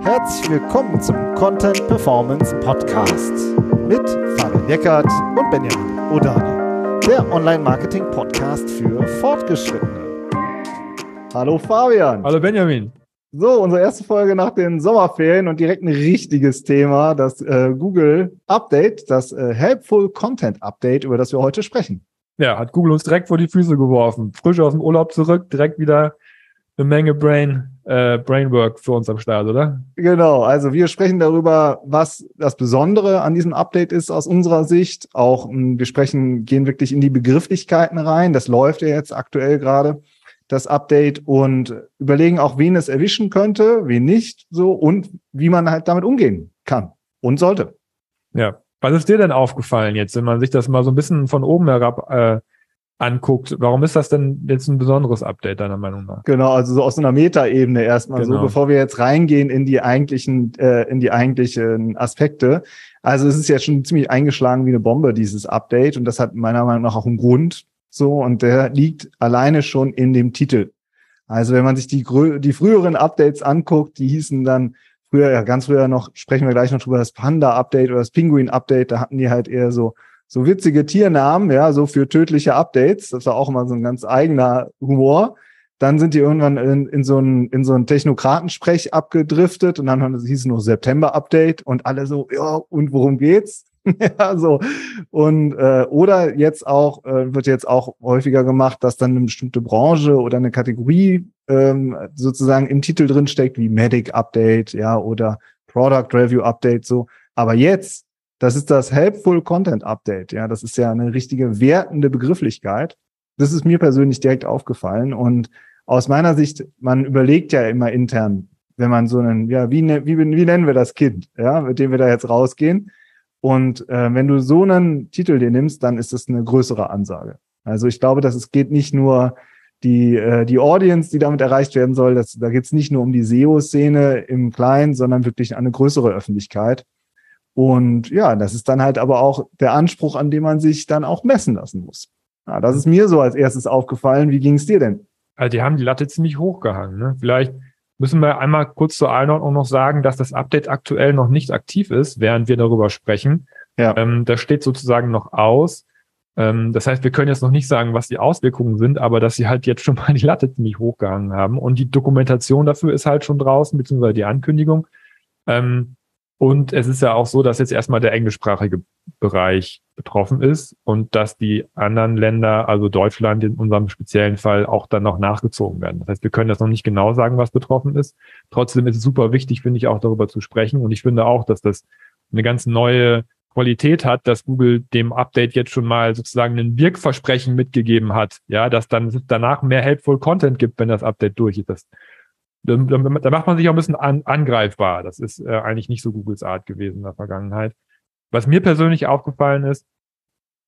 Herzlich willkommen zum Content Performance Podcast mit Fabian Eckert und Benjamin Odani, der Online-Marketing-Podcast für Fortgeschrittene. Hallo Fabian. Hallo Benjamin. So, unsere erste Folge nach den Sommerferien und direkt ein richtiges Thema, das äh, Google Update, das äh, Helpful Content Update, über das wir heute sprechen. Ja, hat Google uns direkt vor die Füße geworfen. Frisch aus dem Urlaub zurück, direkt wieder eine Menge Brain, äh, Brainwork für uns am Start, oder? Genau, also wir sprechen darüber, was das Besondere an diesem Update ist aus unserer Sicht. Auch mh, hm, wir sprechen, gehen wirklich in die Begrifflichkeiten rein. Das läuft ja jetzt aktuell gerade das Update und überlegen auch, wen es erwischen könnte, wen nicht, so und wie man halt damit umgehen kann und sollte. Ja. Was ist dir denn aufgefallen jetzt, wenn man sich das mal so ein bisschen von oben herab äh, anguckt? Warum ist das denn jetzt ein besonderes Update deiner Meinung nach? Genau, also so aus einer Metaebene erstmal genau. so, bevor wir jetzt reingehen in die eigentlichen, äh, in die eigentlichen Aspekte. Also es ist ja schon ziemlich eingeschlagen wie eine Bombe, dieses Update. Und das hat meiner Meinung nach auch einen Grund. So, und der liegt alleine schon in dem Titel. Also wenn man sich die, die früheren Updates anguckt, die hießen dann früher, ja ganz früher noch, sprechen wir gleich noch drüber, das Panda-Update oder das Pinguin-Update, da hatten die halt eher so, so witzige Tiernamen, ja, so für tödliche Updates. Das war auch immer so ein ganz eigener Humor. Dann sind die irgendwann in, in so ein in so ein Technokratensprech abgedriftet und dann hieß es nur September-Update und alle so, ja, und worum geht's? ja, so. Und äh, oder jetzt auch, äh, wird jetzt auch häufiger gemacht, dass dann eine bestimmte Branche oder eine Kategorie ähm, sozusagen im Titel drin steckt, wie Medic Update, ja, oder Product Review Update, so. Aber jetzt, das ist das Helpful Content Update, ja, das ist ja eine richtige wertende Begrifflichkeit. Das ist mir persönlich direkt aufgefallen und aus meiner Sicht, man überlegt ja immer intern, wenn man so einen, ja, wie, ne, wie, wie nennen wir das Kind, ja, mit dem wir da jetzt rausgehen? Und äh, wenn du so einen Titel dir nimmst, dann ist das eine größere Ansage. Also ich glaube, dass es geht nicht nur die, äh, die Audience, die damit erreicht werden soll, das, da geht es nicht nur um die SEO-Szene im Kleinen, sondern wirklich eine größere Öffentlichkeit. Und ja, das ist dann halt aber auch der Anspruch, an dem man sich dann auch messen lassen muss. Ja, das ist mir so als erstes aufgefallen. Wie ging es dir denn? Also die haben die Latte ziemlich hochgehangen. Ne? Vielleicht müssen wir einmal kurz zur Einordnung noch sagen, dass das Update aktuell noch nicht aktiv ist, während wir darüber sprechen. Ja. Ähm, das steht sozusagen noch aus. Ähm, das heißt, wir können jetzt noch nicht sagen, was die Auswirkungen sind, aber dass sie halt jetzt schon mal die Latte ziemlich hochgehangen haben. Und die Dokumentation dafür ist halt schon draußen, beziehungsweise die Ankündigung. Ähm, und es ist ja auch so, dass jetzt erstmal der englischsprachige Bereich betroffen ist und dass die anderen Länder, also Deutschland in unserem speziellen Fall, auch dann noch nachgezogen werden. Das heißt, wir können das noch nicht genau sagen, was betroffen ist. Trotzdem ist es super wichtig, finde ich, auch darüber zu sprechen. Und ich finde auch, dass das eine ganz neue Qualität hat, dass Google dem Update jetzt schon mal sozusagen ein Wirkversprechen mitgegeben hat. Ja, dass dann danach mehr helpful Content gibt, wenn das Update durch ist. Das, da, da macht man sich auch ein bisschen an, angreifbar. Das ist äh, eigentlich nicht so Googles Art gewesen in der Vergangenheit. Was mir persönlich aufgefallen ist,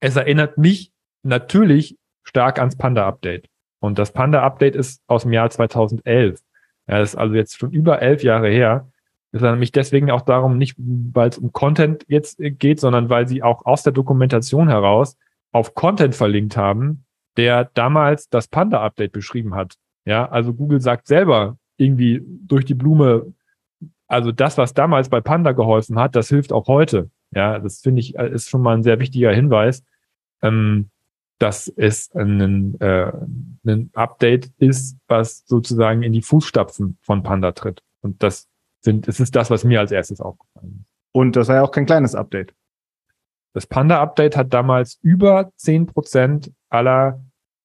es erinnert mich natürlich stark ans Panda-Update. Und das Panda-Update ist aus dem Jahr 2011. Ja, das ist also jetzt schon über elf Jahre her. Es ist nämlich deswegen auch darum, nicht weil es um Content jetzt geht, sondern weil sie auch aus der Dokumentation heraus auf Content verlinkt haben, der damals das Panda-Update beschrieben hat. Ja, also Google sagt selber irgendwie durch die Blume, also das, was damals bei Panda geholfen hat, das hilft auch heute. Ja, das finde ich äh, ist schon mal ein sehr wichtiger Hinweis, ähm, dass es ein, äh, ein Update ist, was sozusagen in die Fußstapfen von Panda tritt. Und das sind, es ist das, was mir als erstes aufgefallen ist. Und das war ja auch kein kleines Update. Das Panda-Update hat damals über zehn Prozent aller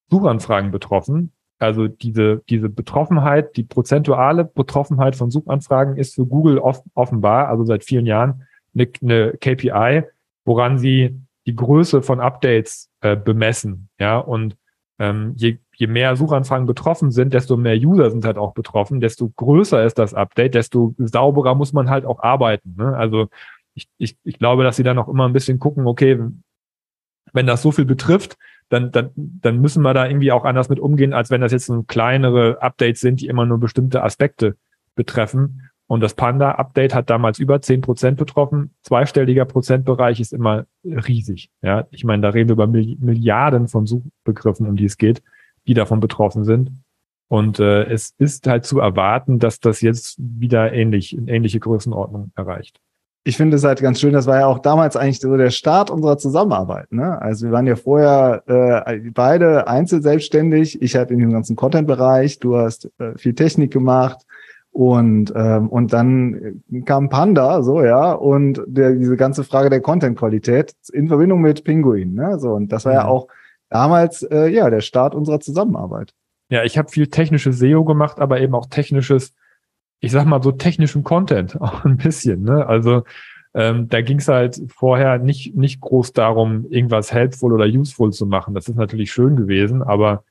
Suchanfragen betroffen. Also diese, diese Betroffenheit, die prozentuale Betroffenheit von Suchanfragen ist für Google off offenbar, also seit vielen Jahren, eine, eine KPI, woran sie die Größe von Updates äh, bemessen. Ja, und ähm, je, je mehr Suchanfragen betroffen sind, desto mehr User sind halt auch betroffen, desto größer ist das Update, desto sauberer muss man halt auch arbeiten. Ne? Also ich, ich, ich glaube, dass sie dann auch immer ein bisschen gucken, okay, wenn das so viel betrifft, dann, dann, dann müssen wir da irgendwie auch anders mit umgehen, als wenn das jetzt so kleinere Updates sind, die immer nur bestimmte Aspekte betreffen. Und das Panda-Update hat damals über zehn Prozent betroffen. Zweistelliger Prozentbereich ist immer riesig. Ja, ich meine, da reden wir über Milliarden von Suchbegriffen, um die es geht, die davon betroffen sind. Und äh, es ist halt zu erwarten, dass das jetzt wieder ähnlich, in ähnliche Größenordnung erreicht. Ich finde es halt ganz schön, das war ja auch damals eigentlich so der Start unserer Zusammenarbeit. Ne? Also wir waren ja vorher äh, beide einzeln selbstständig. Ich halt in dem ganzen Content-Bereich, du hast äh, viel Technik gemacht und ähm, und dann kam Panda, so ja, und der, diese ganze Frage der Content-Qualität in Verbindung mit Pinguin. Ne? So und das war ja mhm. auch damals äh, ja der Start unserer Zusammenarbeit. Ja, ich habe viel technisches SEO gemacht, aber eben auch technisches, ich sag mal so technischen Content, auch ein bisschen. Ne? Also ähm, da ging es halt vorher nicht, nicht groß darum, irgendwas helpful oder useful zu machen. Das ist natürlich schön gewesen, aber,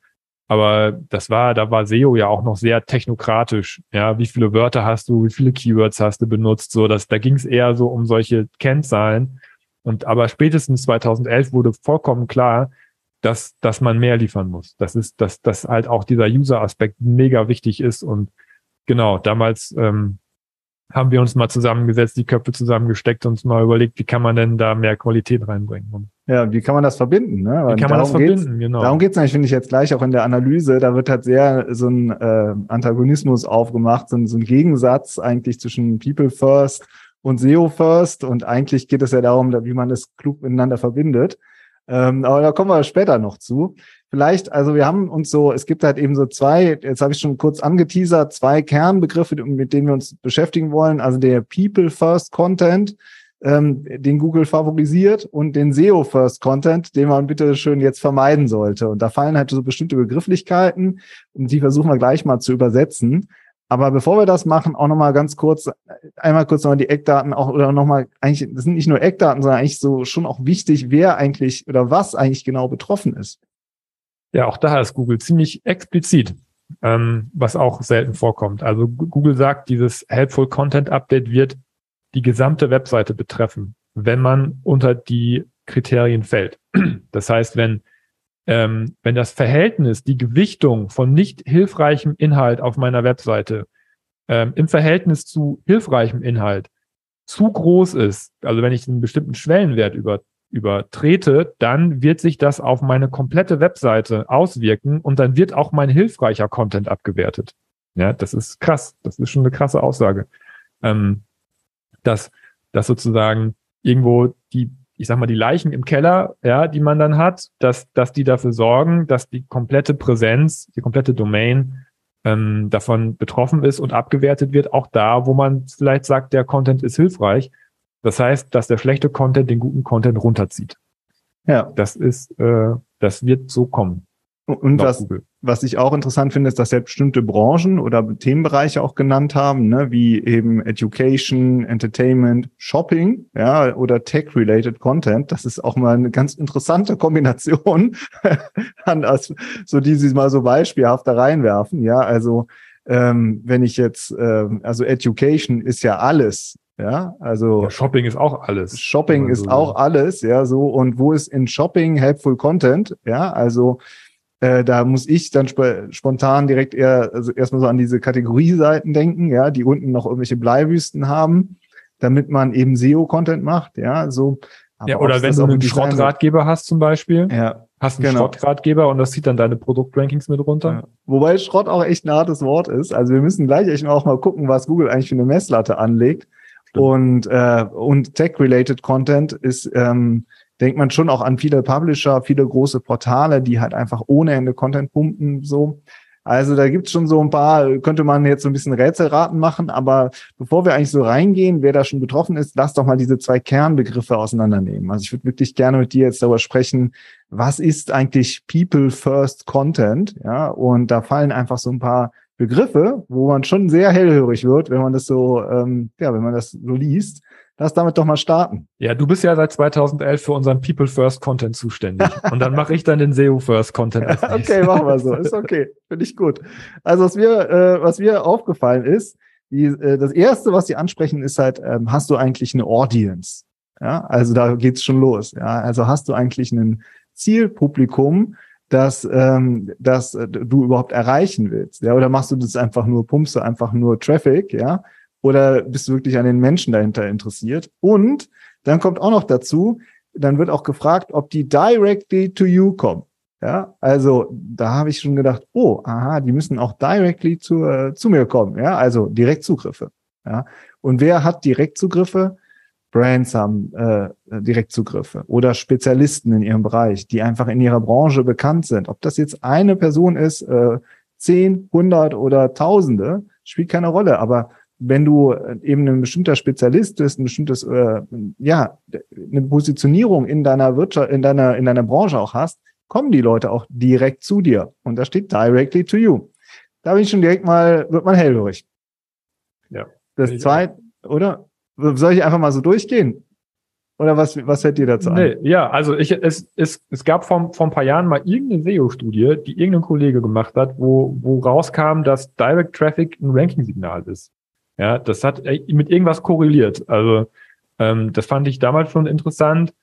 aber das war, da war SEO ja auch noch sehr technokratisch. Ja, wie viele Wörter hast du, wie viele Keywords hast du benutzt? So, dass, da ging es eher so um solche Kennzahlen. Und aber spätestens 2011 wurde vollkommen klar, dass, dass man mehr liefern muss. Das ist, dass, dass halt auch dieser User-Aspekt mega wichtig ist. Und genau, damals ähm, haben wir uns mal zusammengesetzt, die Köpfe zusammengesteckt und uns mal überlegt, wie kann man denn da mehr Qualität reinbringen. Ja, wie kann man das verbinden? Ne? Wie kann man das verbinden, genau. Darum geht es eigentlich, finde ich jetzt gleich auch in der Analyse. Da wird halt sehr so ein äh, Antagonismus aufgemacht, so ein, so ein Gegensatz eigentlich zwischen People First und SEO First. Und eigentlich geht es ja darum, wie man das klug miteinander verbindet. Ähm, aber da kommen wir später noch zu. Vielleicht, also wir haben uns so, es gibt halt eben so zwei, jetzt habe ich schon kurz angeteasert, zwei Kernbegriffe, mit denen wir uns beschäftigen wollen. Also der People First Content, ähm, den Google favorisiert und den SEO First Content, den man bitte schön jetzt vermeiden sollte. Und da fallen halt so bestimmte Begrifflichkeiten und die versuchen wir gleich mal zu übersetzen. Aber bevor wir das machen, auch nochmal ganz kurz, einmal kurz nochmal die Eckdaten auch oder nochmal, eigentlich, das sind nicht nur Eckdaten, sondern eigentlich so schon auch wichtig, wer eigentlich oder was eigentlich genau betroffen ist. Ja, auch da ist Google ziemlich explizit, ähm, was auch selten vorkommt. Also Google sagt, dieses Helpful Content Update wird die gesamte Webseite betreffen, wenn man unter die Kriterien fällt. Das heißt, wenn ähm, wenn das Verhältnis, die Gewichtung von nicht hilfreichem Inhalt auf meiner Webseite ähm, im Verhältnis zu hilfreichem Inhalt zu groß ist, also wenn ich einen bestimmten Schwellenwert über, übertrete, dann wird sich das auf meine komplette Webseite auswirken und dann wird auch mein hilfreicher Content abgewertet. Ja, das ist krass. Das ist schon eine krasse Aussage. Ähm, dass, dass sozusagen irgendwo die ich sag mal, die Leichen im Keller, ja, die man dann hat, dass, dass die dafür sorgen, dass die komplette Präsenz, die komplette Domain ähm, davon betroffen ist und abgewertet wird, auch da, wo man vielleicht sagt, der Content ist hilfreich. Das heißt, dass der schlechte Content den guten Content runterzieht. Ja. Das ist, äh, das wird so kommen. Und was, was ich auch interessant finde, ist, dass ja bestimmte Branchen oder Themenbereiche auch genannt haben, ne, wie eben Education, Entertainment, Shopping, ja, oder Tech-related Content. Das ist auch mal eine ganz interessante Kombination, an, als, so die sie mal so beispielhaft da reinwerfen. Ja, also ähm, wenn ich jetzt, ähm, also Education ist ja alles, ja, also ja, Shopping ist auch alles. Shopping ist so auch alles, ja, so und wo ist in Shopping helpful Content? Ja, also äh, da muss ich dann sp spontan direkt eher also erstmal so an diese Kategorieseiten denken, ja, die unten noch irgendwelche Bleiwüsten haben, damit man eben SEO-Content macht, ja, so. ja, oder wenn du einen Schrottratgeber hast zum Beispiel, ja, hast einen genau. Schrottratgeber und das zieht dann deine Produktrankings mit runter. Ja. Wobei Schrott auch echt ein hartes Wort ist. Also wir müssen gleich echt auch mal gucken, was Google eigentlich für eine Messlatte anlegt. Stimmt. Und, äh, und Tech-related Content ist ähm, denkt man schon auch an viele Publisher, viele große Portale, die halt einfach ohne Ende Content pumpen, so. Also da gibt's schon so ein paar, könnte man jetzt so ein bisschen Rätselraten machen, aber bevor wir eigentlich so reingehen, wer da schon betroffen ist, lass doch mal diese zwei Kernbegriffe auseinandernehmen. Also ich würde wirklich gerne mit dir jetzt darüber sprechen, was ist eigentlich People First Content? Ja, und da fallen einfach so ein paar Begriffe, wo man schon sehr hellhörig wird, wenn man das so, ähm, ja, wenn man das so liest. Lass damit doch mal starten. Ja, du bist ja seit 2011 für unseren People First Content zuständig. Und dann mache ich dann den SEO First Content. okay, machen wir so. Ist okay. Finde ich gut. Also was mir, äh, was mir aufgefallen ist, die, äh, das erste, was sie ansprechen, ist halt, ähm, hast du eigentlich eine Audience? Ja, also da geht's schon los. Ja, also hast du eigentlich ein Zielpublikum, das, ähm, das äh, du überhaupt erreichen willst? Ja, oder machst du das einfach nur, pumpst du einfach nur Traffic? Ja, oder bist du wirklich an den Menschen dahinter interessiert? Und dann kommt auch noch dazu, dann wird auch gefragt, ob die directly to you kommen. Ja, also da habe ich schon gedacht, oh, aha, die müssen auch directly zu, äh, zu mir kommen. Ja, also Direktzugriffe. Ja, und wer hat Direktzugriffe? Brands haben äh, Direktzugriffe oder Spezialisten in ihrem Bereich, die einfach in ihrer Branche bekannt sind. Ob das jetzt eine Person ist, äh, zehn, hundert oder Tausende, spielt keine Rolle. Aber wenn du äh, eben ein bestimmter Spezialist bist, ein bestimmtes, äh, ja, eine Positionierung in deiner Wirtschaft, in deiner, in deiner Branche auch hast, kommen die Leute auch direkt zu dir. Und da steht directly to you. Da bin ich schon direkt mal, wird man hellhörig. Ja. Das zweite, oder? Soll ich einfach mal so durchgehen? Oder was, was fällt dir dazu nee, ein? Ja, also ich, es, es, es gab vor, vor ein paar Jahren mal irgendeine SEO-Studie, die irgendein Kollege gemacht hat, wo, wo rauskam, dass Direct Traffic ein Ranking-Signal ist. Ja, das hat äh, mit irgendwas korreliert. Also ähm, das fand ich damals schon interessant,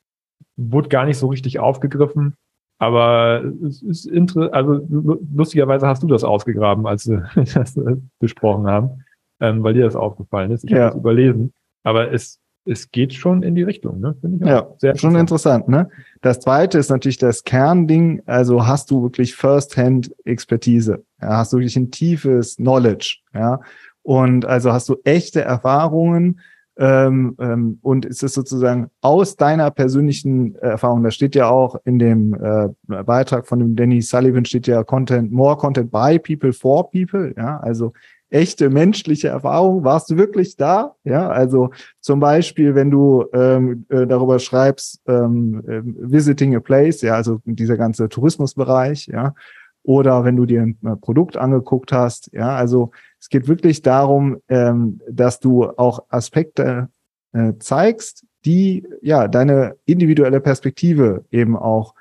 wurde gar nicht so richtig aufgegriffen. Aber es ist inter also lustigerweise hast du das ausgegraben, als wir das besprochen haben, ähm, weil dir das aufgefallen ist. Ich ja. habe es überlesen. Aber es, es geht schon in die Richtung, ne? Finde ich auch ja, sehr schon interessant, ne? Das zweite ist natürlich das Kernding. Also hast du wirklich First-Hand-Expertise? Ja, hast du wirklich ein tiefes Knowledge? Ja, und also hast du echte Erfahrungen ähm, ähm, und ist es sozusagen aus deiner persönlichen Erfahrung, da steht ja auch in dem äh, Beitrag von dem Danny Sullivan steht ja Content, more Content by people for people, ja, also echte menschliche Erfahrung. Warst du wirklich da? Ja, also zum Beispiel, wenn du ähm, äh, darüber schreibst, ähm, äh, visiting a place, ja, also dieser ganze Tourismusbereich, ja, oder wenn du dir ein Produkt angeguckt hast, ja, also es geht wirklich darum, ähm, dass du auch Aspekte äh, zeigst, die ja deine individuelle Perspektive eben auch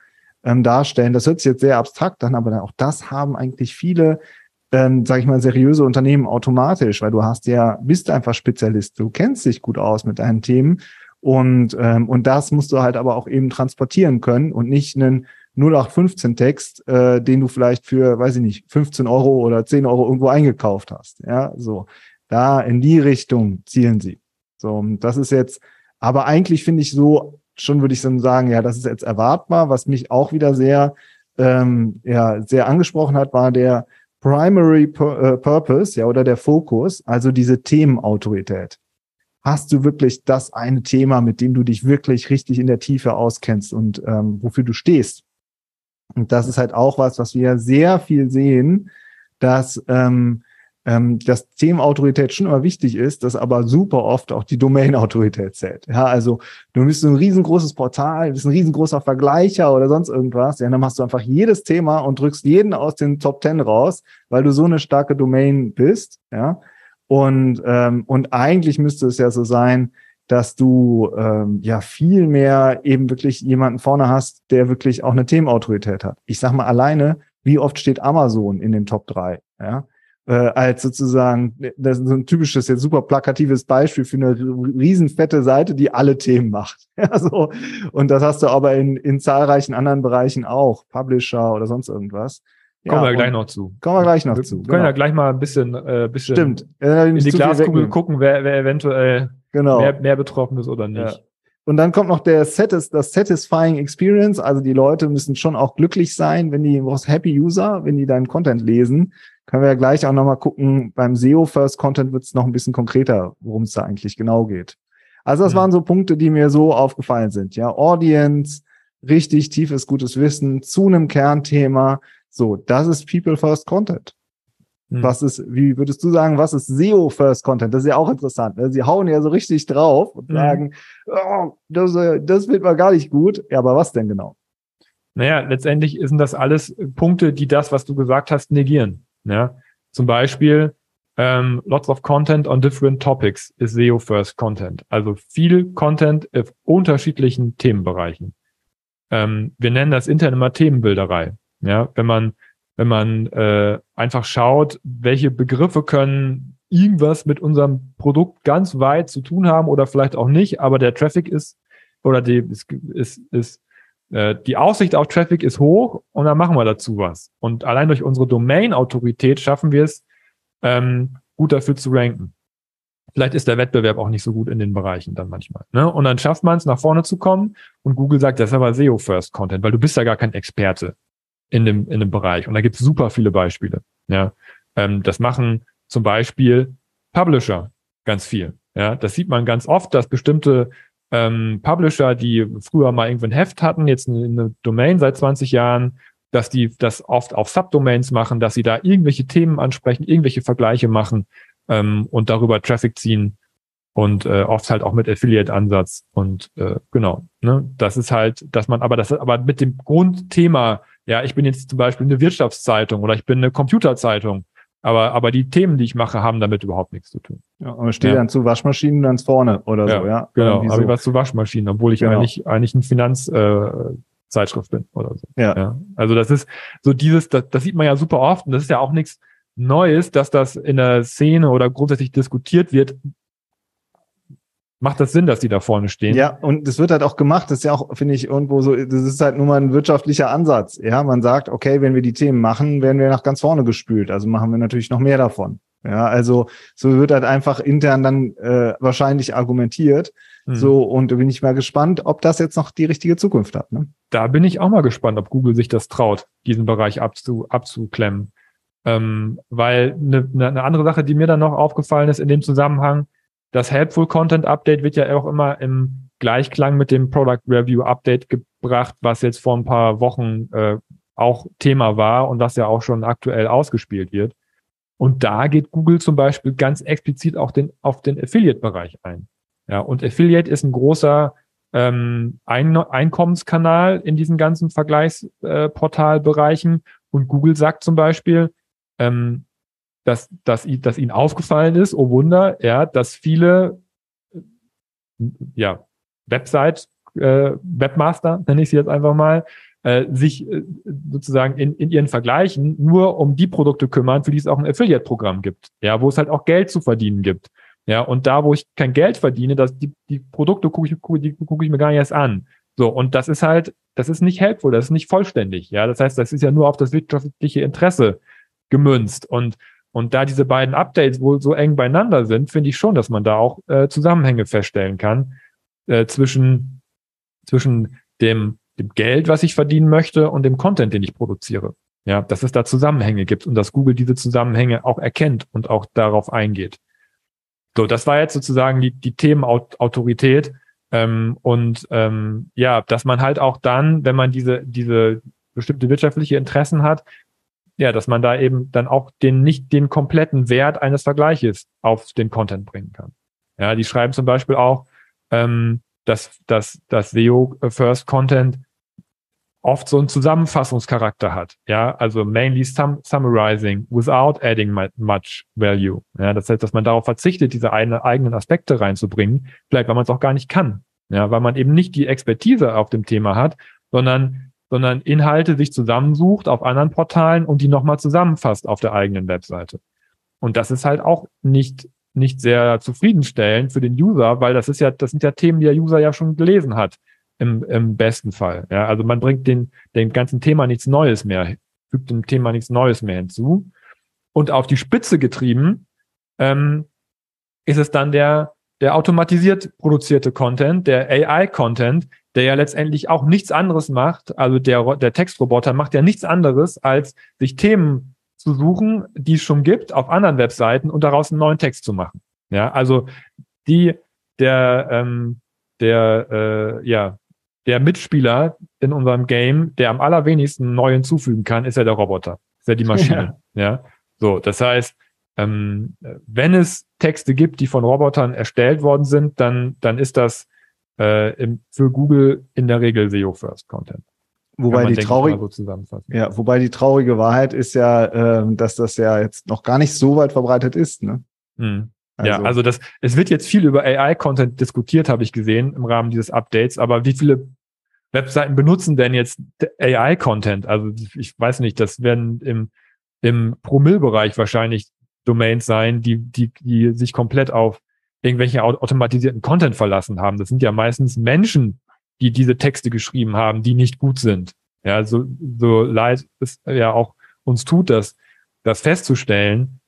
ähm, darstellen. Das hört sich jetzt sehr abstrakt an, aber auch das haben eigentlich viele, ähm, sage ich mal, seriöse Unternehmen automatisch, weil du hast ja, bist einfach Spezialist, du kennst dich gut aus mit deinen Themen und, ähm, und das musst du halt aber auch eben transportieren können und nicht einen 0815-Text, äh, den du vielleicht für, weiß ich nicht, 15 Euro oder 10 Euro irgendwo eingekauft hast. Ja, so. Da in die Richtung zielen sie. So, das ist jetzt, aber eigentlich finde ich so, schon würde ich dann sagen, ja, das ist jetzt erwartbar. Was mich auch wieder sehr, ähm, ja, sehr angesprochen hat, war der Primary äh, Purpose, ja, oder der Fokus, also diese Themenautorität. Hast du wirklich das eine Thema, mit dem du dich wirklich richtig in der Tiefe auskennst und ähm, wofür du stehst? Und das ist halt auch was, was wir sehr viel sehen, dass ähm, ähm, dass Themenautorität schon immer wichtig ist, dass aber super oft auch die Domain-Autorität zählt. Ja, also du bist ein riesengroßes Portal, bist ein riesengroßer Vergleicher oder sonst irgendwas, ja, dann machst du einfach jedes Thema und drückst jeden aus den Top Ten raus, weil du so eine starke Domain bist, ja. Und, ähm, und eigentlich müsste es ja so sein, dass du ähm, ja viel mehr eben wirklich jemanden vorne hast, der wirklich auch eine Themenautorität hat. Ich sag mal alleine, wie oft steht Amazon in den Top 3? Ja? Äh, als sozusagen, das ist so ein typisches, jetzt super plakatives Beispiel für eine riesenfette Seite, die alle Themen macht. Ja, so. Und das hast du aber in, in zahlreichen anderen Bereichen auch, Publisher oder sonst irgendwas. Kommen ja, wir gleich noch zu. Kommen wir gleich noch wir zu. Können genau. ja gleich mal ein bisschen, äh, bisschen Stimmt. in die Glaskugel gucken, wer, wer eventuell genau. mehr, mehr betroffen ist oder nicht. Ja. Und dann kommt noch der Satis, das Satisfying Experience. Also die Leute müssen schon auch glücklich sein, wenn die, was Happy User, wenn die deinen Content lesen. Können wir ja gleich auch nochmal gucken. Beim SEO First Content wird es noch ein bisschen konkreter, worum es da eigentlich genau geht. Also das mhm. waren so Punkte, die mir so aufgefallen sind. Ja, Audience, richtig tiefes, gutes Wissen zu einem Kernthema. So, das ist People First Content. Hm. Was ist, wie würdest du sagen, was ist SEO First Content? Das ist ja auch interessant. Ne? Sie hauen ja so richtig drauf und hm. sagen, oh, das, äh, das wird mal gar nicht gut. Ja, aber was denn genau? Naja, letztendlich sind das alles Punkte, die das, was du gesagt hast, negieren. Ja? Zum Beispiel, ähm, lots of content on different topics ist SEO First Content. Also viel Content auf unterschiedlichen Themenbereichen. Ähm, wir nennen das intern immer Themenbilderei. Ja, wenn man wenn man äh, einfach schaut, welche Begriffe können irgendwas mit unserem Produkt ganz weit zu tun haben oder vielleicht auch nicht, aber der Traffic ist oder die ist, ist, ist äh, die Aussicht auf Traffic ist hoch und dann machen wir dazu was. Und allein durch unsere Domain-Autorität schaffen wir es, ähm, gut dafür zu ranken. Vielleicht ist der Wettbewerb auch nicht so gut in den Bereichen dann manchmal. Ne? Und dann schafft man es, nach vorne zu kommen und Google sagt, das ist aber SEO-First-Content, weil du bist ja gar kein Experte. In dem, in dem Bereich. Und da gibt es super viele Beispiele. Ja, ähm, das machen zum Beispiel Publisher ganz viel. Ja, das sieht man ganz oft, dass bestimmte ähm, Publisher, die früher mal irgendwann Heft hatten, jetzt eine, eine Domain seit 20 Jahren, dass die das oft auf Subdomains machen, dass sie da irgendwelche Themen ansprechen, irgendwelche Vergleiche machen ähm, und darüber Traffic ziehen und äh, oft halt auch mit Affiliate-Ansatz und äh, genau, ne, das ist halt, dass man aber das aber mit dem Grundthema, ja, ich bin jetzt zum Beispiel eine Wirtschaftszeitung oder ich bin eine Computerzeitung, aber, aber die Themen, die ich mache, haben damit überhaupt nichts zu tun. Ja, und stehe ja. dann zu Waschmaschinen ganz vorne oder ja, so, ja. Genau, so. ich was zu Waschmaschinen, obwohl ich genau. eigentlich, eigentlich ein Finanzzeitschrift äh, bin oder so. Ja. ja. Also das ist so dieses, das, das sieht man ja super oft und das ist ja auch nichts Neues, dass das in der Szene oder grundsätzlich diskutiert wird, macht das Sinn, dass die da vorne stehen. Ja, und das wird halt auch gemacht. Das ist ja auch, finde ich, irgendwo so, das ist halt nur mal ein wirtschaftlicher Ansatz. Ja, man sagt, okay, wenn wir die Themen machen, werden wir nach ganz vorne gespült. Also machen wir natürlich noch mehr davon. Ja, also so wird halt einfach intern dann äh, wahrscheinlich argumentiert. Mhm. So, und da bin ich mal gespannt, ob das jetzt noch die richtige Zukunft hat. Ne? Da bin ich auch mal gespannt, ob Google sich das traut, diesen Bereich abzu, abzuklemmen. Ähm, weil eine, eine andere Sache, die mir dann noch aufgefallen ist in dem Zusammenhang, das Helpful Content Update wird ja auch immer im Gleichklang mit dem Product Review Update gebracht, was jetzt vor ein paar Wochen äh, auch Thema war und was ja auch schon aktuell ausgespielt wird. Und da geht Google zum Beispiel ganz explizit auch den, auf den Affiliate-Bereich ein. Ja, und Affiliate ist ein großer ähm, ein Einkommenskanal in diesen ganzen Vergleichsportalbereichen. Äh, und Google sagt zum Beispiel, ähm, dass, dass, dass ihnen aufgefallen ist, oh Wunder, ja, dass viele ja, Website, äh, Webmaster, nenne ich sie jetzt einfach mal, äh, sich äh, sozusagen in, in ihren Vergleichen nur um die Produkte kümmern, für die es auch ein Affiliate-Programm gibt, ja, wo es halt auch Geld zu verdienen gibt. Ja, und da, wo ich kein Geld verdiene, dass die, die Produkte gucke ich, gucke, die gucke ich mir gar nicht erst an. So, und das ist halt, das ist nicht helpful, das ist nicht vollständig. Ja, das heißt, das ist ja nur auf das wirtschaftliche Interesse gemünzt. Und und da diese beiden Updates wohl so eng beieinander sind, finde ich schon, dass man da auch äh, Zusammenhänge feststellen kann äh, zwischen, zwischen dem, dem Geld, was ich verdienen möchte und dem Content, den ich produziere. Ja, dass es da Zusammenhänge gibt und dass Google diese Zusammenhänge auch erkennt und auch darauf eingeht. So, das war jetzt sozusagen die, die Themenautorität. Ähm, und ähm, ja, dass man halt auch dann, wenn man diese, diese bestimmte wirtschaftliche Interessen hat, ja, dass man da eben dann auch den nicht den kompletten Wert eines Vergleiches auf den Content bringen kann. Ja, die schreiben zum Beispiel auch, ähm, dass, dass, dass SEO First Content oft so einen Zusammenfassungscharakter hat. Ja, also mainly sum summarizing without adding much value. Ja, das heißt, dass man darauf verzichtet, diese eine, eigenen Aspekte reinzubringen, vielleicht weil man es auch gar nicht kann. Ja, weil man eben nicht die Expertise auf dem Thema hat, sondern sondern Inhalte sich zusammensucht auf anderen Portalen und die nochmal zusammenfasst auf der eigenen Webseite. Und das ist halt auch nicht, nicht sehr zufriedenstellend für den User, weil das ist ja, das sind ja Themen, die der User ja schon gelesen hat. Im, im besten Fall. Ja, also man bringt den, dem ganzen Thema nichts Neues mehr, fügt dem Thema nichts Neues mehr hinzu. Und auf die Spitze getrieben, ähm, ist es dann der, der automatisiert produzierte Content, der AI-Content, der ja letztendlich auch nichts anderes macht, also der, der Textroboter macht ja nichts anderes, als sich Themen zu suchen, die es schon gibt auf anderen Webseiten und daraus einen neuen Text zu machen. Ja, also die, der, ähm, der, äh, ja, der Mitspieler in unserem Game, der am allerwenigsten neu hinzufügen kann, ist ja der Roboter, ist ja die Maschine. Ja, ja? so, das heißt, ähm, wenn es Texte gibt, die von Robotern erstellt worden sind, dann, dann ist das äh, im, für Google in der Regel SEO First Content. Wobei die, traurig, so ja, wobei die traurige Wahrheit ist ja, äh, dass das ja jetzt noch gar nicht so weit verbreitet ist. Ne? Hm. Also. Ja, also das, es wird jetzt viel über AI-Content diskutiert, habe ich gesehen im Rahmen dieses Updates, aber wie viele Webseiten benutzen denn jetzt AI-Content? Also ich weiß nicht, das werden im, im Promille-Bereich wahrscheinlich Domains sein, die, die, die sich komplett auf irgendwelche automatisierten Content verlassen haben. Das sind ja meistens Menschen, die diese Texte geschrieben haben, die nicht gut sind. Ja, so, so leid es ja auch uns tut, das, das festzustellen,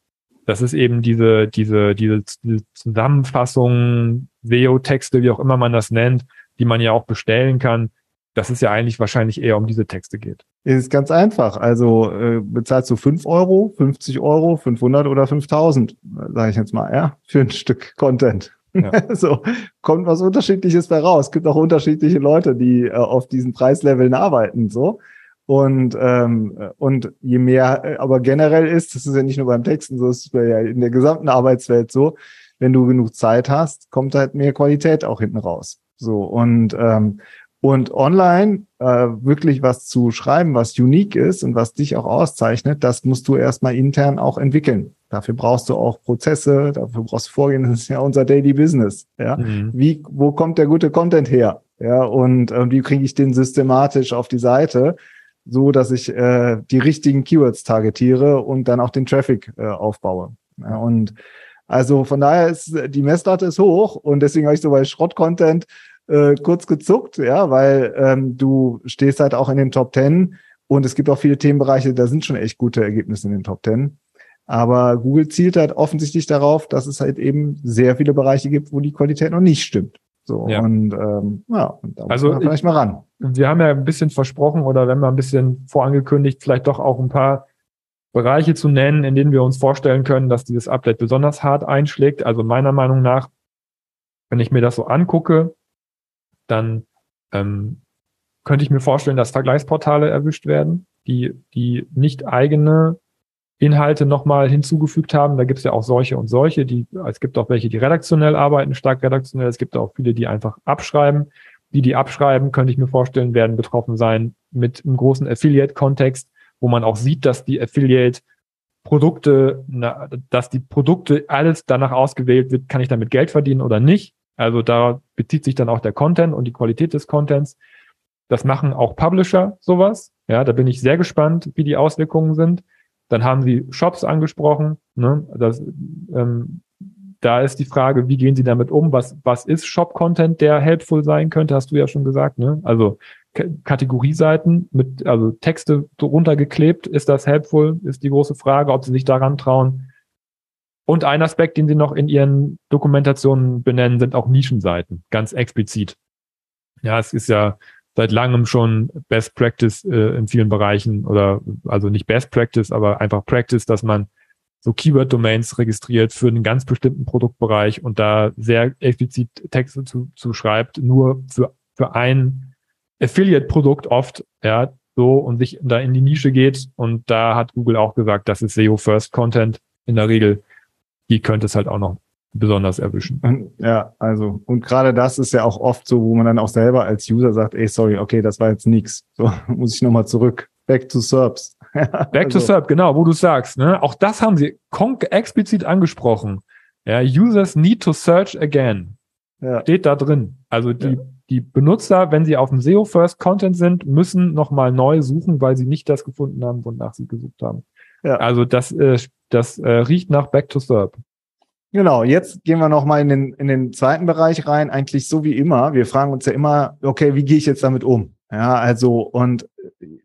dass es eben diese, diese, diese, diese Zusammenfassungen, SEO-Texte, wie auch immer man das nennt, die man ja auch bestellen kann, dass es ja eigentlich wahrscheinlich eher um diese Texte geht. Ist ganz einfach. Also äh, bezahlst du 5 Euro, 50 Euro, 500 oder 5000, sage ich jetzt mal, ja, für ein Stück Content. Ja. so kommt was Unterschiedliches bei raus. Es gibt auch unterschiedliche Leute, die äh, auf diesen Preisleveln arbeiten. So und ähm, und je mehr, äh, aber generell ist, das ist ja nicht nur beim Texten so, das ist ja in der gesamten Arbeitswelt so. Wenn du genug Zeit hast, kommt halt mehr Qualität auch hinten raus. So und ähm, und online äh, wirklich was zu schreiben, was unique ist und was dich auch auszeichnet, das musst du erstmal intern auch entwickeln. Dafür brauchst du auch Prozesse, dafür brauchst du Vorgehen, das ist ja unser Daily Business. Ja, mhm. wie, wo kommt der gute Content her? Ja, und äh, wie kriege ich den systematisch auf die Seite, so dass ich äh, die richtigen Keywords targetiere und dann auch den Traffic äh, aufbaue. Ja, und also von daher ist die Messlatte ist hoch und deswegen habe ich so bei Schrott-Content äh, kurz gezuckt, ja, weil ähm, du stehst halt auch in den Top Ten und es gibt auch viele Themenbereiche, da sind schon echt gute Ergebnisse in den Top Ten. Aber Google zielt halt offensichtlich darauf, dass es halt eben sehr viele Bereiche gibt, wo die Qualität noch nicht stimmt. So, ja. und ähm, ja, und da also muss vielleicht mal ran. Wir haben ja ein bisschen versprochen oder wenn wir ein bisschen vorangekündigt, vielleicht doch auch ein paar Bereiche zu nennen, in denen wir uns vorstellen können, dass dieses Update besonders hart einschlägt. Also meiner Meinung nach, wenn ich mir das so angucke, dann ähm, könnte ich mir vorstellen, dass Vergleichsportale erwischt werden, die, die nicht eigene Inhalte nochmal hinzugefügt haben. Da gibt es ja auch solche und solche, die, es gibt auch welche, die redaktionell arbeiten, stark redaktionell. Es gibt auch viele, die einfach abschreiben. Die, die abschreiben, könnte ich mir vorstellen, werden betroffen sein mit einem großen Affiliate-Kontext, wo man auch sieht, dass die Affiliate Produkte, dass die Produkte alles danach ausgewählt wird, kann ich damit Geld verdienen oder nicht. Also da bezieht sich dann auch der Content und die Qualität des Contents. Das machen auch Publisher sowas. Ja, da bin ich sehr gespannt, wie die Auswirkungen sind. Dann haben Sie Shops angesprochen. Ne? Das, ähm, da ist die Frage, wie gehen Sie damit um? Was, was ist Shop-Content, der helpful sein könnte? Hast du ja schon gesagt. Ne? Also K Kategorieseiten mit, also Texte runtergeklebt. Ist das helpful? Ist die große Frage, ob Sie sich daran trauen. Und ein Aspekt, den sie noch in ihren Dokumentationen benennen, sind auch Nischenseiten, ganz explizit. Ja, es ist ja seit langem schon Best Practice äh, in vielen Bereichen oder also nicht Best Practice, aber einfach Practice, dass man so Keyword-Domains registriert für einen ganz bestimmten Produktbereich und da sehr explizit Texte zu, zu schreibt, nur für, für ein Affiliate-Produkt oft, ja, so und sich da in die Nische geht. Und da hat Google auch gesagt, das ist SEO-First-Content in der Regel die könnte es halt auch noch besonders erwischen. Ja, also, und gerade das ist ja auch oft so, wo man dann auch selber als User sagt, ey, sorry, okay, das war jetzt nix. So, muss ich nochmal zurück. Back to SERPs. Back also. to SERP, genau, wo du sagst, ne? Auch das haben sie explizit angesprochen. Ja, users need to search again. Ja. Steht da drin. Also die, ja. die Benutzer, wenn sie auf dem SEO First Content sind, müssen nochmal neu suchen, weil sie nicht das gefunden haben, wonach sie gesucht haben. Ja. Also das äh, das äh, riecht nach Back to Serb. Genau, jetzt gehen wir nochmal in den, in den zweiten Bereich rein, eigentlich so wie immer. Wir fragen uns ja immer, okay, wie gehe ich jetzt damit um? Ja, also, und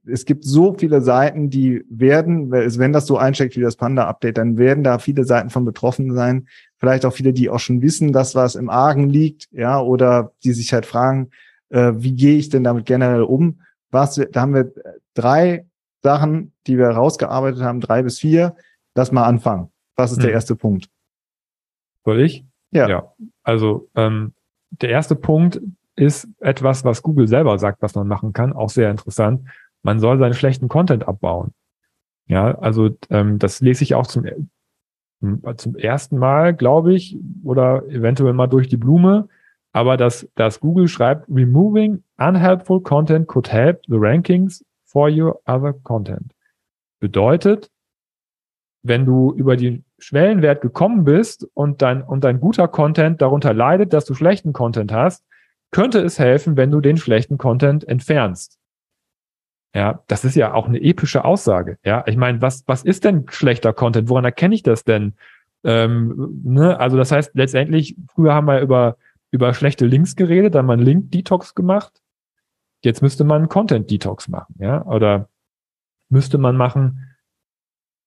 es gibt so viele Seiten, die werden, wenn das so einsteckt wie das Panda-Update, dann werden da viele Seiten von betroffen sein. Vielleicht auch viele, die auch schon wissen, dass was im Argen liegt, ja, oder die sich halt fragen, äh, wie gehe ich denn damit generell um? Was, da haben wir drei Sachen, die wir rausgearbeitet haben, drei bis vier, Lass mal anfangen. Was ist hm. der erste Punkt? Soll ich? Ja. ja. Also ähm, der erste Punkt ist etwas, was Google selber sagt, was man machen kann, auch sehr interessant. Man soll seinen schlechten Content abbauen. Ja, also ähm, das lese ich auch zum, zum ersten Mal, glaube ich, oder eventuell mal durch die Blume. Aber dass, dass Google schreibt, removing unhelpful content could help the rankings for your other content. Bedeutet, wenn du über die Schwellenwert gekommen bist und dein, und dein guter Content darunter leidet, dass du schlechten Content hast, könnte es helfen, wenn du den schlechten Content entfernst. Ja, das ist ja auch eine epische Aussage. Ja, ich meine, was, was ist denn schlechter Content? Woran erkenne ich das denn? Ähm, ne? Also das heißt letztendlich, früher haben wir über, über schlechte Links geredet, dann haben wir einen Link-Detox gemacht. Jetzt müsste man einen Content-Detox machen, ja, oder müsste man machen,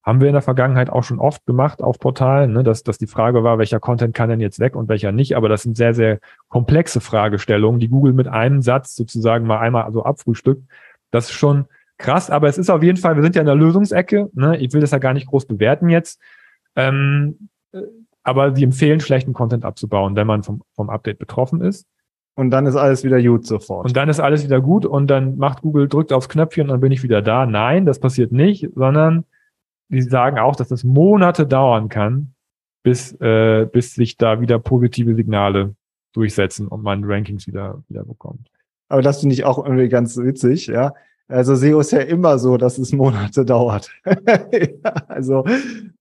Haben wir in der Vergangenheit auch schon oft gemacht auf Portalen, ne, dass, dass die Frage war, welcher Content kann denn jetzt weg und welcher nicht. Aber das sind sehr, sehr komplexe Fragestellungen, die Google mit einem Satz sozusagen mal einmal so abfrühstückt. Das ist schon krass, aber es ist auf jeden Fall, wir sind ja in der Lösungsecke. Ne? Ich will das ja gar nicht groß bewerten jetzt. Ähm, äh, aber sie empfehlen, schlechten Content abzubauen, wenn man vom, vom Update betroffen ist. Und dann ist alles wieder gut sofort. Und dann ist alles wieder gut und dann macht Google, drückt aufs Knöpfchen und dann bin ich wieder da. Nein, das passiert nicht, sondern die sagen auch, dass das Monate dauern kann, bis, äh, bis sich da wieder positive Signale durchsetzen und man Rankings wieder, wieder bekommt. Aber das finde ich auch irgendwie ganz witzig, ja. Also SEO ist ja immer so, dass es Monate dauert. ja, also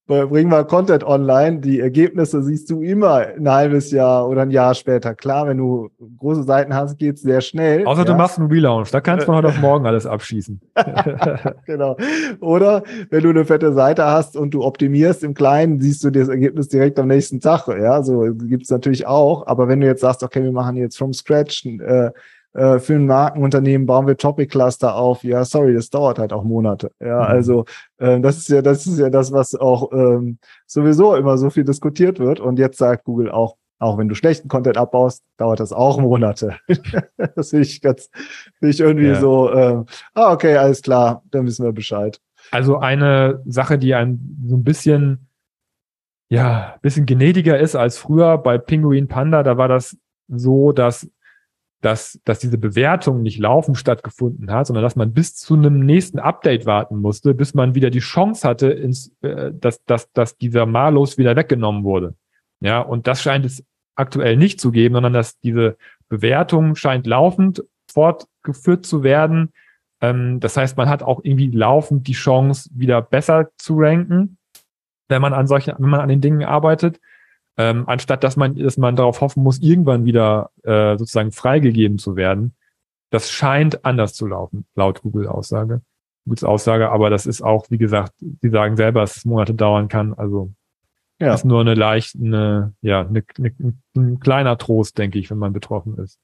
bringen wir Content online, die Ergebnisse siehst du immer ein halbes Jahr oder ein Jahr später. Klar, wenn du große Seiten hast, geht's sehr schnell. Außer ja. du machst einen Relaunch, da kannst du heute auf morgen alles abschießen. genau. Oder wenn du eine fette Seite hast und du optimierst im Kleinen, siehst du das Ergebnis direkt am nächsten Tag. Ja, so gibt's natürlich auch. Aber wenn du jetzt sagst, okay, wir machen jetzt from scratch äh, äh, für ein Markenunternehmen bauen wir Topic Cluster auf. Ja, sorry, das dauert halt auch Monate. Ja, mhm. also äh, das ist ja, das ist ja das, was auch ähm, sowieso immer so viel diskutiert wird. Und jetzt sagt Google auch, auch wenn du schlechten Content abbaust, dauert das auch Monate. das finde ich ganz, finde ich irgendwie ja. so, äh, ah, okay, alles klar, dann wissen wir Bescheid. Also eine Sache, die ein so ein bisschen, ja, bisschen gnädiger ist als früher bei Pinguin Panda, da war das so, dass dass, dass diese Bewertung nicht laufend stattgefunden hat, sondern dass man bis zu einem nächsten Update warten musste, bis man wieder die Chance hatte, ins, äh, dass, dass, dass dieser Malus wieder weggenommen wurde. Ja, und das scheint es aktuell nicht zu geben, sondern dass diese Bewertung scheint laufend fortgeführt zu werden. Ähm, das heißt, man hat auch irgendwie laufend die Chance, wieder besser zu ranken, wenn man an solchen, wenn man an den Dingen arbeitet ähm, anstatt dass man, dass man darauf hoffen muss, irgendwann wieder äh, sozusagen freigegeben zu werden. Das scheint anders zu laufen, laut Google-Aussage. Googles Aussage, aber das ist auch, wie gesagt, sie sagen selber, dass es Monate dauern kann. Also ja. ist nur eine leicht, eine, ja, eine, eine, ein kleiner Trost, denke ich, wenn man betroffen ist.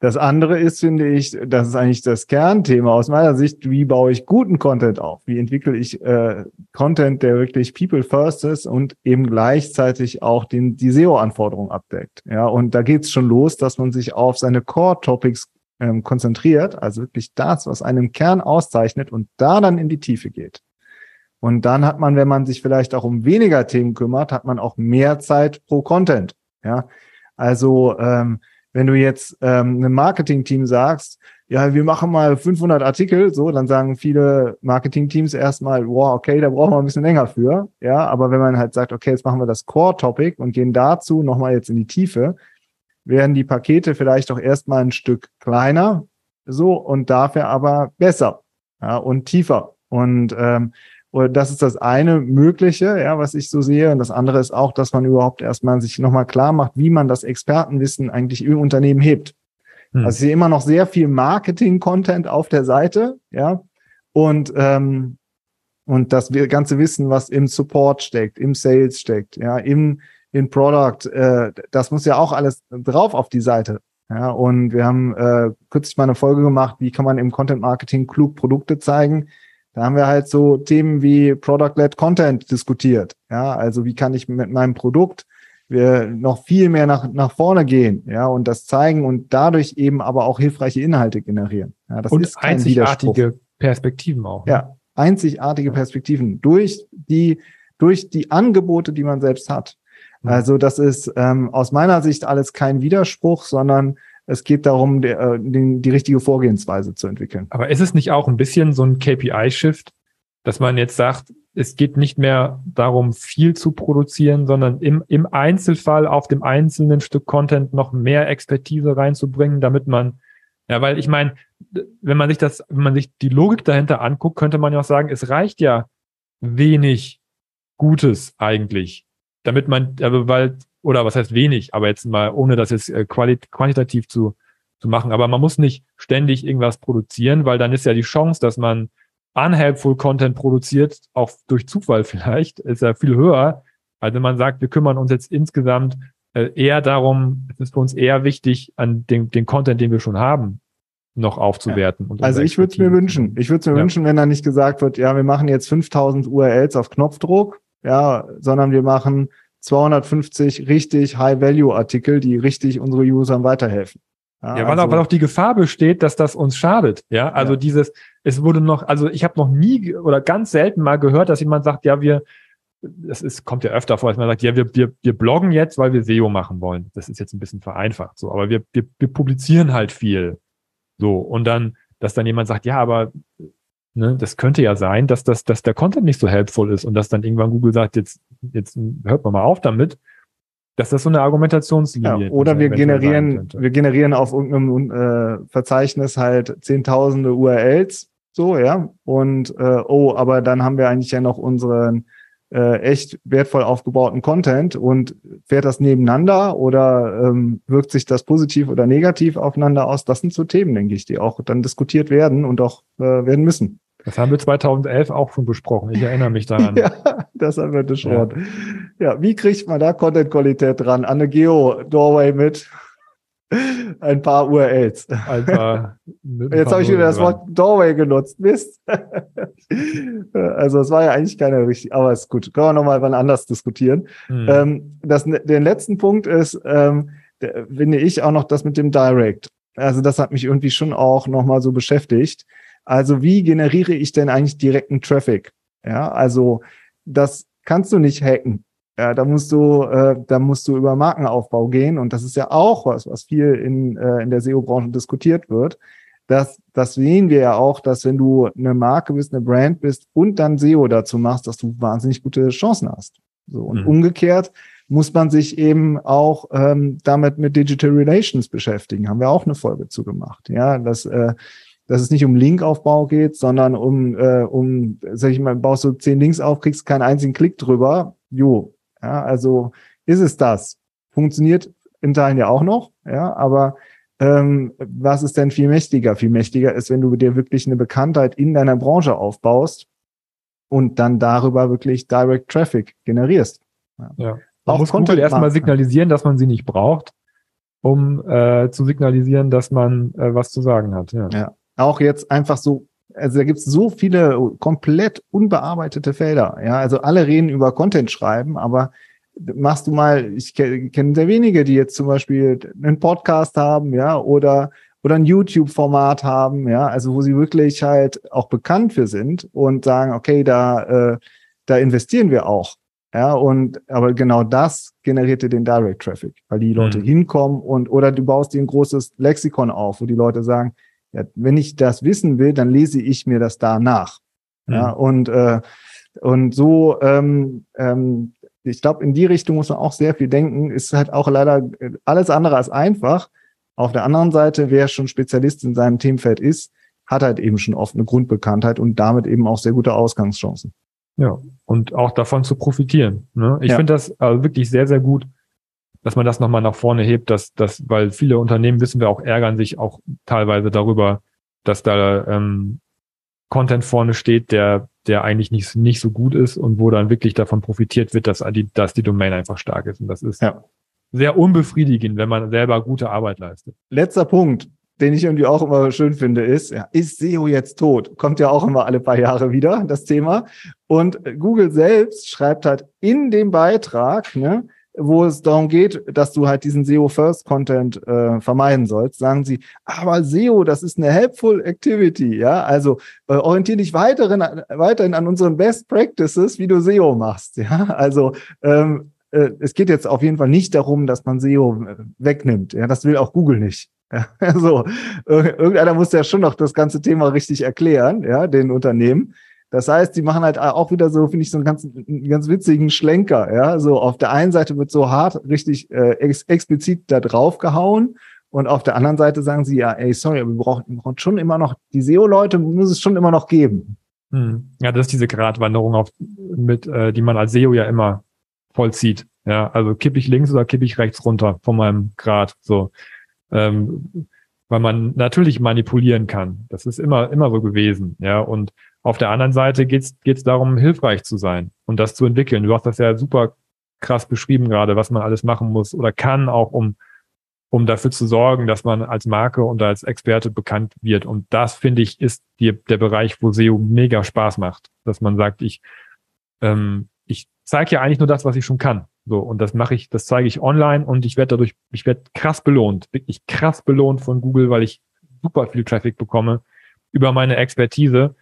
Das andere ist, finde ich, das ist eigentlich das Kernthema aus meiner Sicht, wie baue ich guten Content auf? Wie entwickle ich äh, Content, der wirklich people first ist und eben gleichzeitig auch den, die SEO-Anforderungen abdeckt? Ja, und da geht's schon los, dass man sich auf seine Core-Topics ähm, konzentriert, also wirklich das, was einen Kern auszeichnet und da dann in die Tiefe geht. Und dann hat man, wenn man sich vielleicht auch um weniger Themen kümmert, hat man auch mehr Zeit pro Content. Ja, also ähm, wenn du jetzt ähm, einem Marketing-Team sagst, ja, wir machen mal 500 Artikel, so, dann sagen viele Marketing-Teams erstmal, wow, okay, da brauchen wir ein bisschen länger für, ja, aber wenn man halt sagt, okay, jetzt machen wir das Core-Topic und gehen dazu nochmal jetzt in die Tiefe, werden die Pakete vielleicht auch erstmal ein Stück kleiner, so, und dafür aber besser, ja, und tiefer. Und ähm, und das ist das eine mögliche, ja, was ich so sehe. Und das andere ist auch, dass man überhaupt erstmal sich nochmal klar macht, wie man das Expertenwissen eigentlich im Unternehmen hebt. Hm. Also ich sehe immer noch sehr viel Marketing-Content auf der Seite, ja. Und, ähm, und das ganze Wissen, was im Support steckt, im Sales steckt, ja, im, in Product, äh, das muss ja auch alles drauf auf die Seite. Ja, und wir haben äh, kürzlich mal eine Folge gemacht, wie kann man im Content Marketing klug Produkte zeigen da haben wir halt so Themen wie Product-led Content diskutiert. Ja, also wie kann ich mit meinem Produkt wir noch viel mehr nach, nach vorne gehen, ja, und das zeigen und dadurch eben aber auch hilfreiche Inhalte generieren. Ja, das und ist kein einzigartige Perspektiven auch. Ne? Ja, einzigartige Perspektiven durch die, durch die Angebote, die man selbst hat. Mhm. Also das ist ähm, aus meiner Sicht alles kein Widerspruch, sondern es geht darum, die, äh, die, richtige Vorgehensweise zu entwickeln. Aber ist es nicht auch ein bisschen so ein KPI-Shift, dass man jetzt sagt, es geht nicht mehr darum, viel zu produzieren, sondern im, im Einzelfall auf dem einzelnen Stück Content noch mehr Expertise reinzubringen, damit man, ja, weil ich meine, wenn man sich das, wenn man sich die Logik dahinter anguckt, könnte man ja auch sagen, es reicht ja wenig Gutes eigentlich, damit man, aber weil oder was heißt wenig, aber jetzt mal, ohne das jetzt äh, quantitativ zu, zu machen. Aber man muss nicht ständig irgendwas produzieren, weil dann ist ja die Chance, dass man unhelpful Content produziert, auch durch Zufall vielleicht, ist ja viel höher. Also wenn man sagt, wir kümmern uns jetzt insgesamt äh, eher darum, es ist für uns eher wichtig an den, den Content, den wir schon haben. noch aufzuwerten. Ja. also ich würde es mir wünschen. Ich würde es mir ja. wünschen, wenn da nicht gesagt wird, ja, wir machen jetzt 5000 URLs auf Knopfdruck, ja, sondern wir machen 250 richtig High-Value-Artikel, die richtig unsere Usern weiterhelfen. Ja, ja weil, also, auch, weil auch die Gefahr besteht, dass das uns schadet. Ja, also ja. dieses, es wurde noch, also ich habe noch nie oder ganz selten mal gehört, dass jemand sagt, ja, wir, es ist, kommt ja öfter vor, dass man sagt, ja, wir, wir, wir bloggen jetzt, weil wir SEO machen wollen. Das ist jetzt ein bisschen vereinfacht so, aber wir, wir, wir publizieren halt viel. So, und dann, dass dann jemand sagt, ja, aber ne, das könnte ja sein, dass, das, dass der Content nicht so helpful ist und dass dann irgendwann Google sagt, jetzt, jetzt hört man mal auf damit, dass das so eine Argumentationslinie ja, Oder wir generieren, wir generieren auf irgendeinem äh, Verzeichnis halt zehntausende URLs, so, ja, und äh, oh, aber dann haben wir eigentlich ja noch unseren äh, echt wertvoll aufgebauten Content und fährt das nebeneinander oder ähm, wirkt sich das positiv oder negativ aufeinander aus? Das sind so Themen, denke ich, die auch dann diskutiert werden und auch äh, werden müssen. Das haben wir 2011 auch schon besprochen. Ich erinnere mich daran. ja, das haben wir besprochen. Ja. ja, wie kriegt man da Content-Qualität dran? Anne Geo, Doorway mit ein paar URLs. Ein paar, Jetzt habe ich wieder das Wort Doorway genutzt. Mist. also es war ja eigentlich keine richtige, aber ist gut. Können wir nochmal wann anders diskutieren. Hm. Ähm, das, den letzten Punkt ist, ähm, der, finde ich auch noch das mit dem Direct. Also das hat mich irgendwie schon auch nochmal so beschäftigt. Also wie generiere ich denn eigentlich direkten Traffic? Ja, also das kannst du nicht hacken. Ja, da musst du, äh, da musst du über Markenaufbau gehen und das ist ja auch was, was viel in, äh, in der SEO-Branche diskutiert wird. Das, das sehen wir ja auch, dass wenn du eine Marke bist, eine Brand bist und dann SEO dazu machst, dass du wahnsinnig gute Chancen hast. So und mhm. umgekehrt muss man sich eben auch ähm, damit mit Digital Relations beschäftigen. Haben wir auch eine Folge zu gemacht. Ja, dass äh, dass es nicht um Linkaufbau geht, sondern um, äh, um, sag ich mal, baust du zehn Links auf, kriegst keinen einzigen Klick drüber. Jo, ja, also ist es das. Funktioniert in Teilen ja auch noch, ja, aber ähm, was ist denn viel mächtiger? Viel mächtiger ist, wenn du dir wirklich eine Bekanntheit in deiner Branche aufbaust und dann darüber wirklich Direct Traffic generierst. Ja. ja. Man auch muss Google erstmal signalisieren, dass man sie nicht braucht, um äh, zu signalisieren, dass man äh, was zu sagen hat. Ja. ja. Auch jetzt einfach so also da gibt es so viele komplett unbearbeitete Felder. Ja, also alle reden über Content schreiben, aber machst du mal, ich kenne sehr wenige, die jetzt zum Beispiel einen Podcast haben, ja, oder oder ein YouTube-Format haben, ja, also wo sie wirklich halt auch bekannt für sind und sagen, okay, da äh, da investieren wir auch, ja, und aber genau das generierte den Direct Traffic, weil die Leute mhm. hinkommen und oder du baust dir ein großes Lexikon auf, wo die Leute sagen, ja, wenn ich das wissen will, dann lese ich mir das da nach. Mhm. Ja, und, äh, und so, ähm, ähm, ich glaube, in die Richtung muss man auch sehr viel denken. Ist halt auch leider alles andere als einfach. Auf der anderen Seite, wer schon Spezialist in seinem Themenfeld ist, hat halt eben schon oft eine Grundbekanntheit und damit eben auch sehr gute Ausgangschancen. Ja, und auch davon zu profitieren. Ne? Ich ja. finde das also wirklich sehr, sehr gut, dass man das nochmal nach vorne hebt, dass, dass, weil viele Unternehmen, wissen wir auch, ärgern sich auch teilweise darüber, dass da ähm, Content vorne steht, der, der eigentlich nicht, nicht so gut ist und wo dann wirklich davon profitiert wird, dass die, dass die Domain einfach stark ist. Und das ist ja. sehr unbefriedigend, wenn man selber gute Arbeit leistet. Letzter Punkt, den ich irgendwie auch immer schön finde, ist, ja, ist SEO jetzt tot? Kommt ja auch immer alle paar Jahre wieder, das Thema. Und Google selbst schreibt halt in dem Beitrag, ne, wo es darum geht, dass du halt diesen SEO-First-Content äh, vermeiden sollst, sagen sie, aber SEO, das ist eine helpful activity, ja, also äh, orientiere dich weiterhin, weiterhin an unseren Best Practices, wie du SEO machst, ja, also ähm, äh, es geht jetzt auf jeden Fall nicht darum, dass man SEO äh, wegnimmt, ja, das will auch Google nicht. Ja, also irgendeiner muss ja schon noch das ganze Thema richtig erklären, ja, den Unternehmen. Das heißt, die machen halt auch wieder so, finde ich, so einen ganz, einen ganz witzigen Schlenker. Ja, so auf der einen Seite wird so hart richtig äh, ex explizit da drauf gehauen und auf der anderen Seite sagen sie, ja, ey, sorry, wir brauchen, wir brauchen schon immer noch, die SEO-Leute muss es schon immer noch geben. Hm. Ja, das ist diese Gratwanderung, auf, mit, äh, die man als SEO ja immer vollzieht. Ja, also kippe ich links oder kippe ich rechts runter von meinem Grad. So. Ähm, weil man natürlich manipulieren kann. Das ist immer, immer so gewesen. Ja, und auf der anderen Seite geht es darum, hilfreich zu sein und das zu entwickeln. Du hast das ja super krass beschrieben gerade, was man alles machen muss oder kann, auch um um dafür zu sorgen, dass man als Marke und als Experte bekannt wird. Und das, finde ich, ist die, der Bereich, wo SEO mega Spaß macht. Dass man sagt, ich, ähm, ich zeige ja eigentlich nur das, was ich schon kann. So, und das mache ich, das zeige ich online und ich werde dadurch, ich werde krass belohnt, wirklich krass belohnt von Google, weil ich super viel Traffic bekomme über meine Expertise.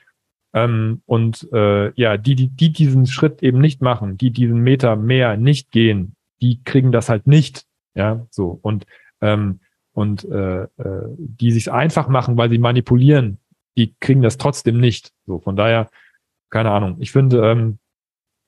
Ähm, und äh, ja, die, die, die diesen Schritt eben nicht machen, die diesen Meter mehr nicht gehen, die kriegen das halt nicht. Ja, so. Und ähm, und äh, äh, die sich einfach machen, weil sie manipulieren, die kriegen das trotzdem nicht. So, von daher, keine Ahnung. Ich finde, ähm,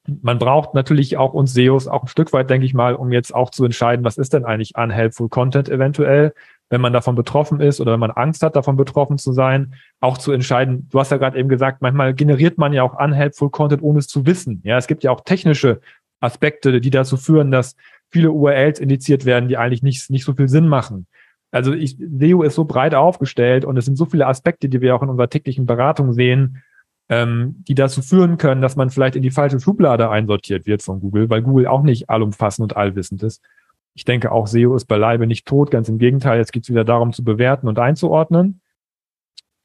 man braucht natürlich auch uns SEOs auch ein Stück weit, denke ich mal, um jetzt auch zu entscheiden, was ist denn eigentlich unhelpful Content eventuell, wenn man davon betroffen ist oder wenn man Angst hat, davon betroffen zu sein, auch zu entscheiden. Du hast ja gerade eben gesagt, manchmal generiert man ja auch unhelpful Content, ohne es zu wissen. Ja, es gibt ja auch technische Aspekte, die dazu führen, dass viele URLs indiziert werden, die eigentlich nicht, nicht so viel Sinn machen. Also ich, SEO ist so breit aufgestellt und es sind so viele Aspekte, die wir auch in unserer täglichen Beratung sehen, ähm, die dazu führen können, dass man vielleicht in die falsche Schublade einsortiert wird von Google, weil Google auch nicht allumfassend und allwissend ist. Ich denke auch SEO ist beileibe nicht tot, ganz im Gegenteil, jetzt geht es wieder darum zu bewerten und einzuordnen.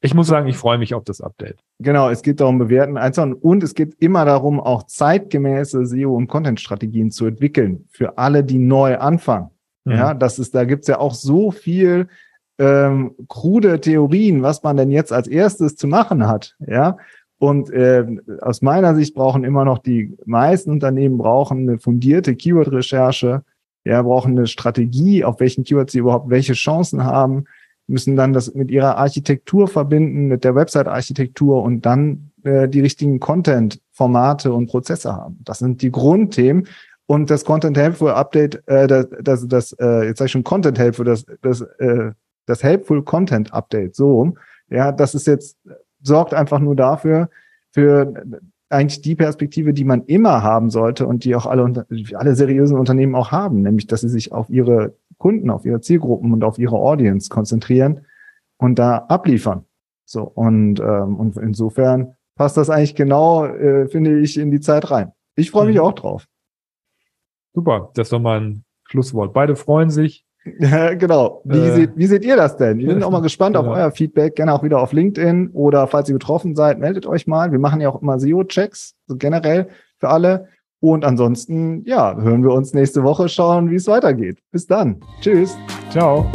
Ich muss sagen, ich freue mich auf das Update. Genau, es geht darum, bewerten, einzuordnen und es geht immer darum, auch zeitgemäße SEO- und Content-Strategien zu entwickeln für alle, die neu anfangen. Mhm. Ja, das ist, da gibt's ja auch so viel ähm, krude Theorien, was man denn jetzt als erstes zu machen hat. Ja, und äh, aus meiner Sicht brauchen immer noch die meisten Unternehmen brauchen eine fundierte Keyword-Recherche, ja, brauchen eine Strategie, auf welchen Keywords sie überhaupt welche Chancen haben müssen dann das mit ihrer Architektur verbinden, mit der Website-Architektur und dann äh, die richtigen Content-Formate und Prozesse haben. Das sind die Grundthemen. Und das Content Helpful Update, äh, das, das, das äh, jetzt sage ich schon Content Helpful, das, das, äh, das Helpful Content Update, so rum, ja, das ist jetzt, sorgt einfach nur dafür, für eigentlich die Perspektive, die man immer haben sollte und die auch alle, alle seriösen Unternehmen auch haben, nämlich, dass sie sich auf ihre Kunden, auf ihre Zielgruppen und auf ihre Audience konzentrieren und da abliefern. So, und, ähm, und insofern passt das eigentlich genau, äh, finde ich, in die Zeit rein. Ich freue mich mhm. auch drauf. Super, das ist doch mal ein Schlusswort. Beide freuen sich. Ja, genau. Wie, äh, seht, wie seht ihr das denn? Wir sind auch mal gespannt auf euer Feedback. Gerne auch wieder auf LinkedIn oder falls ihr betroffen seid, meldet euch mal. Wir machen ja auch immer SEO-Checks, so generell für alle. Und ansonsten, ja, hören wir uns nächste Woche, schauen, wie es weitergeht. Bis dann. Tschüss. Ciao.